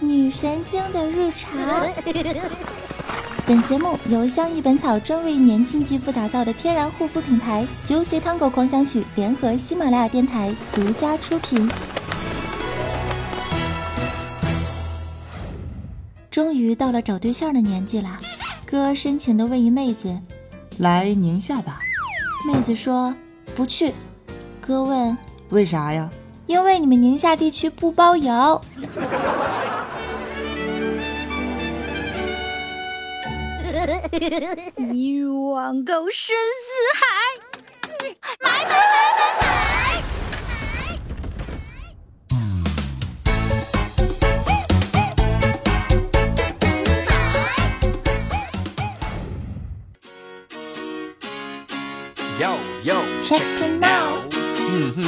女神经的日常。本节目由相宜本草专为年轻肌肤打造的天然护肤品牌 Juicy Tango 狂想曲联合喜马拉雅电台独家出品。终于到了找对象的年纪了，哥深情的问一妹子：“来宁夏吧？”妹子说：“不去。”哥问：“为啥呀？”因为你们宁夏地区不包邮。一如网购深似海，买买买买买！哟哟，Check it out。嗯哼。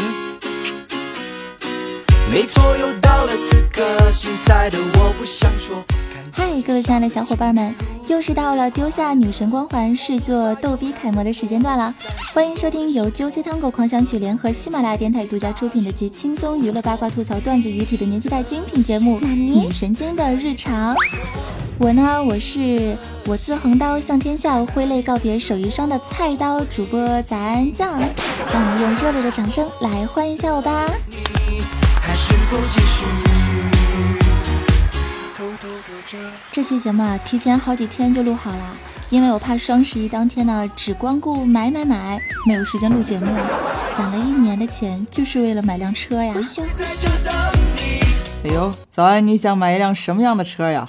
没错，了此刻，心塞的我不想说。嗨，各位亲爱的小伙伴们，又是到了丢下女神光环，试做逗逼楷模的时间段了。欢迎收听由 Juicy Tango 狂想曲联合喜马拉雅电台独家出品的集轻松娱乐、八卦吐槽、段子于体的年纪代精品节目《女神经的日常》。我呢，我是我自横刀向天笑，挥泪告别手艺霜的菜刀主播咱酱。让我们用热烈的掌声来欢迎一下我吧。这期节目啊，提前好几天就录好了，因为我怕双十一当天呢只光顾买买买，没有时间录节目。攒了一年的钱，就是为了买辆车呀。哎呦，早安，你想买一辆什么样的车呀？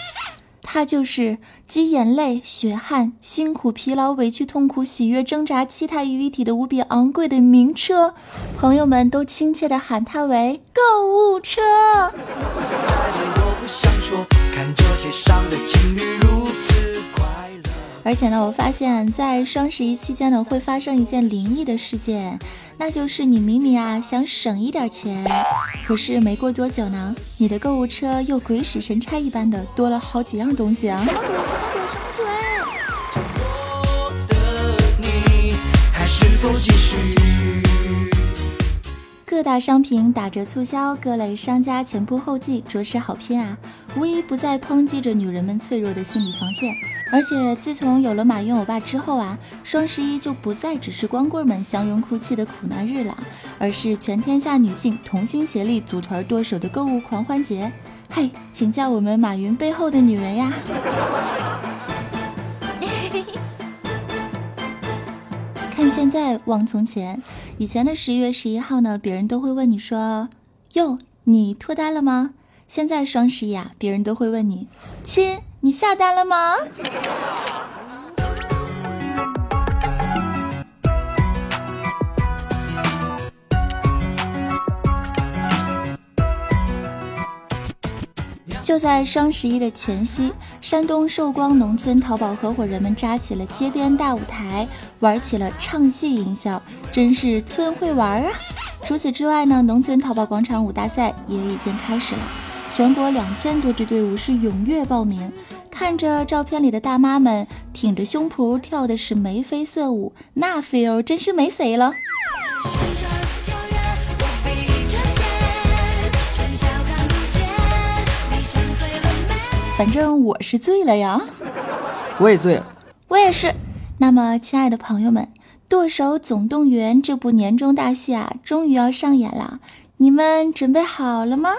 它就是集眼泪、血汗、辛苦、疲劳、委屈、痛苦、喜悦、挣扎、期待于一体的无比昂贵的名车，朋友们都亲切的喊它为购物车。而且呢，我发现，在双十一期间呢，会发生一件灵异的事件。那就是你明明啊想省一点钱，可是没过多久呢，你的购物车又鬼使神差一般的多了好几样东西啊！什么鬼？什么鬼？什么鬼？各大商品打折促销，各类商家前仆后继，着实好拼啊！无一不在抨击着女人们脆弱的心理防线。而且自从有了马云欧巴之后啊，双十一就不再只是光棍们相拥哭泣的苦难日了，而是全天下女性同心协力组团剁手的购物狂欢节。嘿，请叫我们马云背后的女人呀！看现在望从前，以前的十一月十一号呢，别人都会问你说：“哟，你脱单了吗？”现在双十一啊，别人都会问你：“亲。”你下单了吗？就在双十一的前夕，山东寿光农村淘宝合伙人们扎起了街边大舞台，玩起了唱戏营销，真是村会玩啊！除此之外呢，农村淘宝广场舞大赛也已经开始了。全国两千多支队伍是踊跃报名，看着照片里的大妈们挺着胸脯跳的是眉飞色舞，那 feel 真是没谁了。反正我是醉了呀，我也醉了，我也是。那么，亲爱的朋友们，《剁手总动员》这部年终大戏啊，终于要上演了，你们准备好了吗？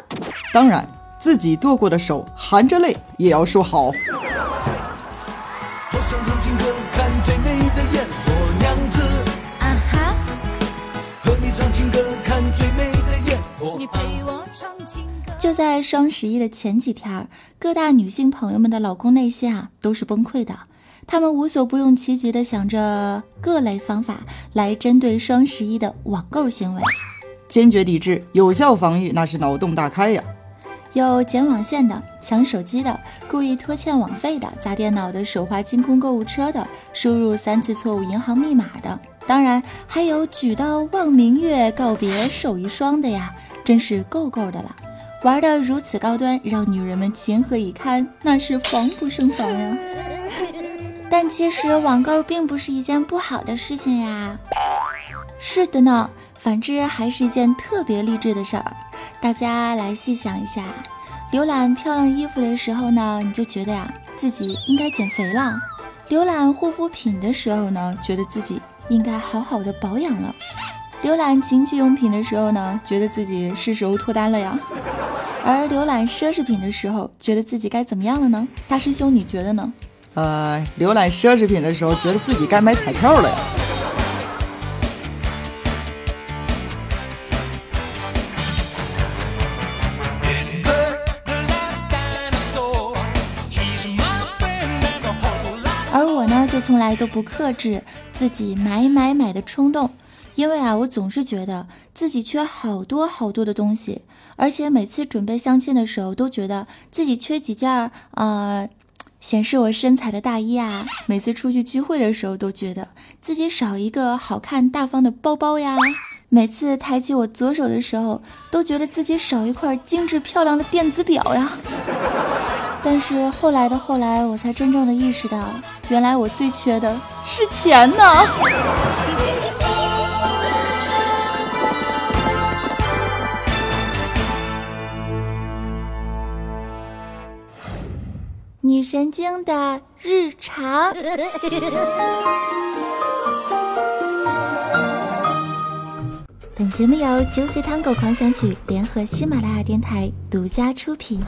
当然。自己剁过的手，含着泪也要说好。和你唱情歌，看最美的烟火。你陪我唱情歌就在双十一的前几天，各大女性朋友们的老公内心啊都是崩溃的，他们无所不用其极地想着各类方法来针对双十一的网购行为，坚决抵制，有效防御，那是脑洞大开呀。有剪网线的、抢手机的、故意拖欠网费的、砸电脑的、手滑清空购物车的、输入三次错误银行密码的，当然还有举刀望明月、告别手一双的呀，真是够够的了。玩的如此高端，让女人们情何以堪？那是防不胜防呀。但其实网购并不是一件不好的事情呀。是的呢，反之还是一件特别励志的事儿。大家来细想一下，浏览漂亮衣服的时候呢，你就觉得呀自己应该减肥了；浏览护肤品的时候呢，觉得自己应该好好的保养了；浏览情趣用品的时候呢，觉得自己是时候脱单了呀。而浏览奢侈品的时候，觉得自己该怎么样了呢？大师兄，你觉得呢？呃，浏览奢侈品的时候，觉得自己该买彩票了呀。而我呢，就从来都不克制自己买买买的冲动，因为啊，我总是觉得自己缺好多好多的东西。而且每次准备相亲的时候，都觉得自己缺几件儿，呃，显示我身材的大衣啊。每次出去聚会的时候，都觉得自己少一个好看大方的包包呀。每次抬起我左手的时候，都觉得自己少一块精致漂亮的电子表呀。但是后来的后来，我才真正的意识到，原来我最缺的是钱呢。女神经的日常。本节目由 Juicy Tango 狂想曲联合喜马拉雅电台独家出品。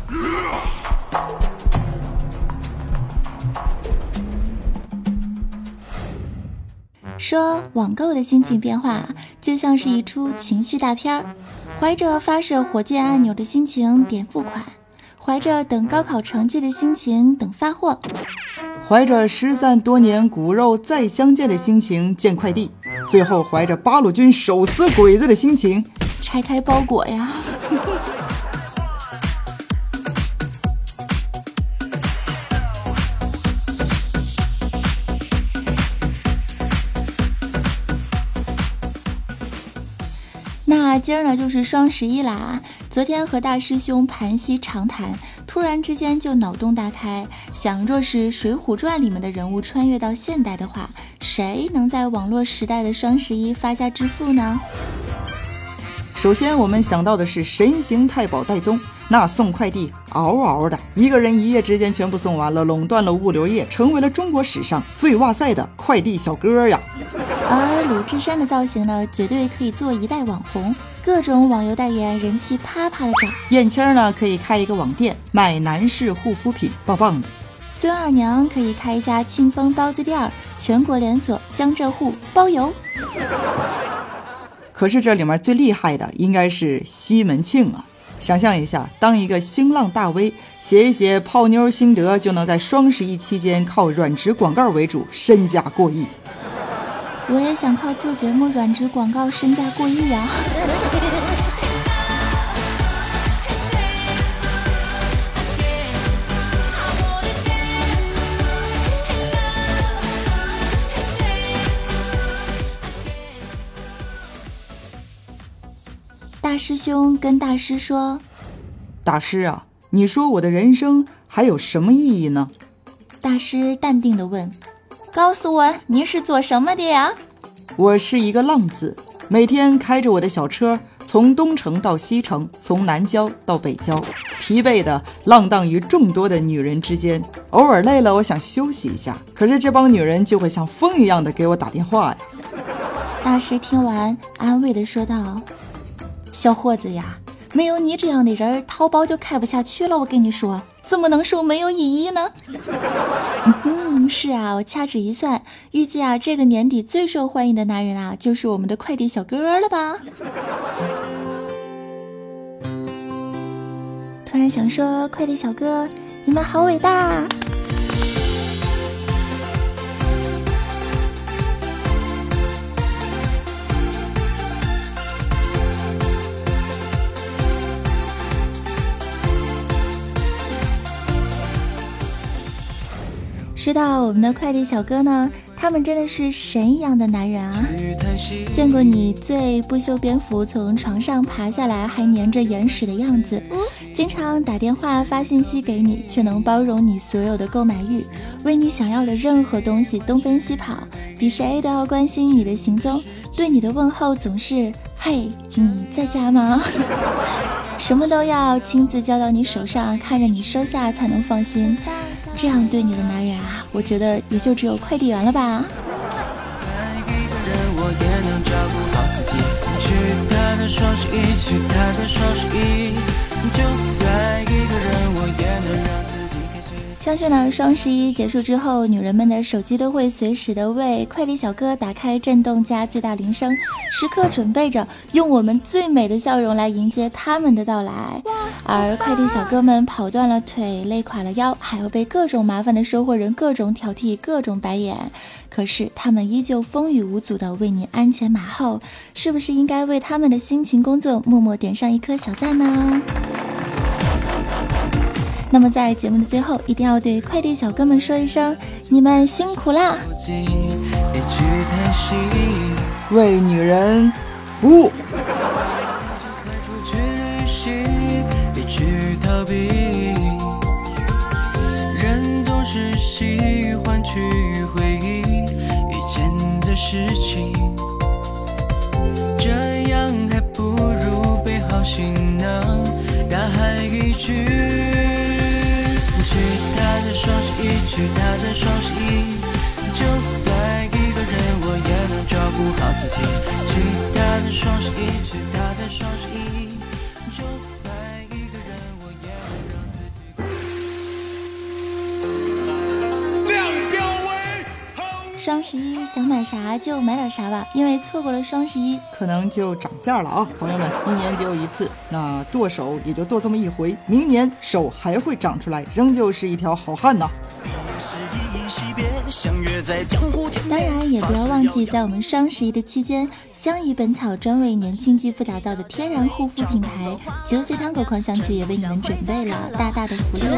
说网购的心情变化，就像是一出情绪大片儿，怀着发射火箭按钮的心情点付款。怀着等高考成绩的心情等发货，怀着失散多年骨肉再相见的心情见快递，最后怀着八路军手撕鬼子的心情拆开包裹呀。那今儿呢，就是双十一啦。昨天和大师兄盘膝长谈，突然之间就脑洞大开，想若是《水浒传》里面的人物穿越到现代的话，谁能在网络时代的双十一发家致富呢？首先，我们想到的是神行太保戴宗，那送快递嗷嗷的，一个人一夜之间全部送完了，垄断了物流业，成为了中国史上最哇塞的快递小哥呀。而鲁智深的造型呢，绝对可以做一代网红。各种网游代言，人气啪啪的涨。燕青呢，可以开一个网店卖男士护肤品，棒棒的。孙二娘可以开一家庆丰包子店，全国连锁，江浙沪包邮。可是这里面最厉害的应该是西门庆啊！想象一下，当一个新浪大 V，写一写泡妞心得，就能在双十一期间靠软植广告为主，身价过亿。我也想靠做节目软植广告身价过亿啊！大师兄跟大师说：“大师啊，你说我的人生还有什么意义呢？”大师淡定的问。告诉我您是做什么的呀？我是一个浪子，每天开着我的小车，从东城到西城，从南郊到北郊，疲惫的浪荡于众多的女人之间。偶尔累了，我想休息一下，可是这帮女人就会像风一样的给我打电话呀。大师听完，安慰的说道：“小伙子呀，没有你这样的人，淘宝就开不下去了。我跟你说，怎么能说没有意义呢？” 是啊，我掐指一算，预计啊，这个年底最受欢迎的男人啊，就是我们的快递小哥了吧？突然想说，快递小哥，你们好伟大！知道我们的快递小哥呢，他们真的是神一样的男人啊！见过你最不修边幅从床上爬下来还粘着眼屎的样子，经常打电话发信息给你，却能包容你所有的购买欲，为你想要的任何东西东奔西跑，比谁都要关心你的行踪，对你的问候总是“嘿，你在家吗？” 什么都要亲自交到你手上，看着你收下才能放心。这样对你的男人啊，我觉得也就只有快递员了吧。相信呢，双十一结束之后，女人们的手机都会随时的为快递小哥打开震动加最大铃声，时刻准备着用我们最美的笑容来迎接他们的到来。而快递小哥们跑断了腿、累垮了腰，还要被各种麻烦的收货人各种挑剔、各种白眼，可是他们依旧风雨无阻的为你鞍前马后，是不是应该为他们的辛勤工作默默点上一颗小赞呢？那么在节目的最后，一定要对快递小哥们说一声，你们辛苦啦！为女人服务。人总是喜欢去回忆以前的事情，这样还不如背好行囊，大海一去。去他的双十一，就算一个人，我也能照顾好自己。去他的双十一，去他的双十一，就算一个人，我也能让自己。亮标威，双十一想买啥就买点啥吧，因为错过了双十一，可能就涨价了啊！朋友们，一年只有一次。那剁手也就剁这么一回，明年手还会长出来，仍旧是一条好汉呐。当然，也不要忘记，在我们双十一的期间，相宜本草专为年轻肌肤打造的天然护肤品牌九岁糖果狂想曲也为你们准备了大大的福利哦！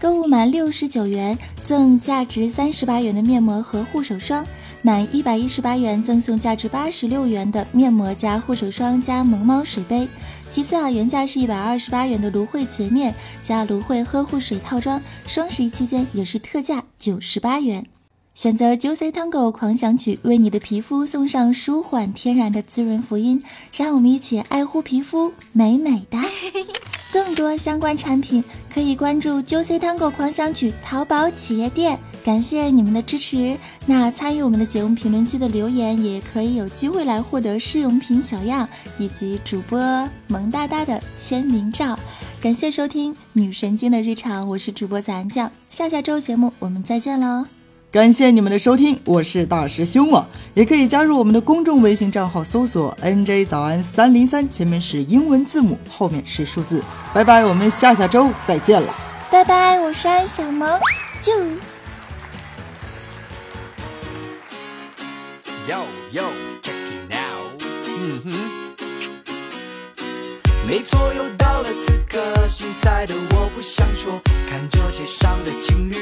购物满六十九元赠价值三十八元的面膜和护手霜。满一百一十八元赠送价值八十六元的面膜加护手霜加萌猫水杯。其次啊，原价是一百二十八元的芦荟洁面加芦荟呵护水套装，双十一期间也是特价九十八元。选择 Juicy Tango 狂想曲，为你的皮肤送上舒缓天然的滋润福音。让我们一起爱护皮肤，美美的。更多相关产品可以关注 Juicy Tango 狂想曲淘宝企业店。感谢你们的支持。那参与我们的节目评论区的留言，也可以有机会来获得试用品小样以及主播萌哒哒的签名照。感谢收听女神经的日常，我是主播早安酱。下下周节目我们再见喽！感谢你们的收听，我是大师兄啊，也可以加入我们的公众微信账号，搜索 NJ 早安三零三，前面是英文字母，后面是数字。拜拜，我们下下周再见了。拜拜，我是安小萌，就。Yo yo check it now，嗯哼，没错，又到了此刻，心塞的我不想说，看着街上的情侣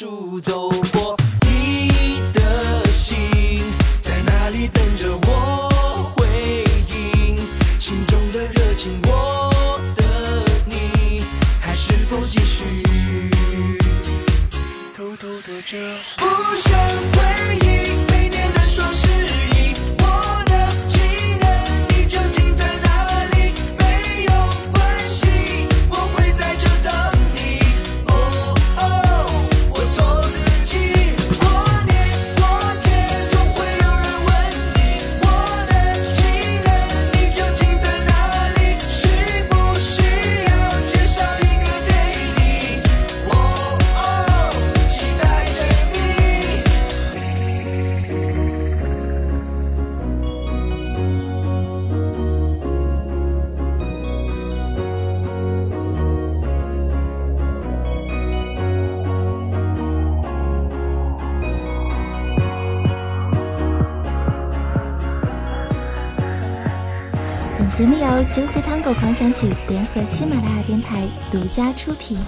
住走过你的心在哪里等着我？回应心中的热情我的你还是否继续？偷偷躲着。不想回忆每年的双十一九死 Tango 狂想曲联合喜马拉雅电台独家出品。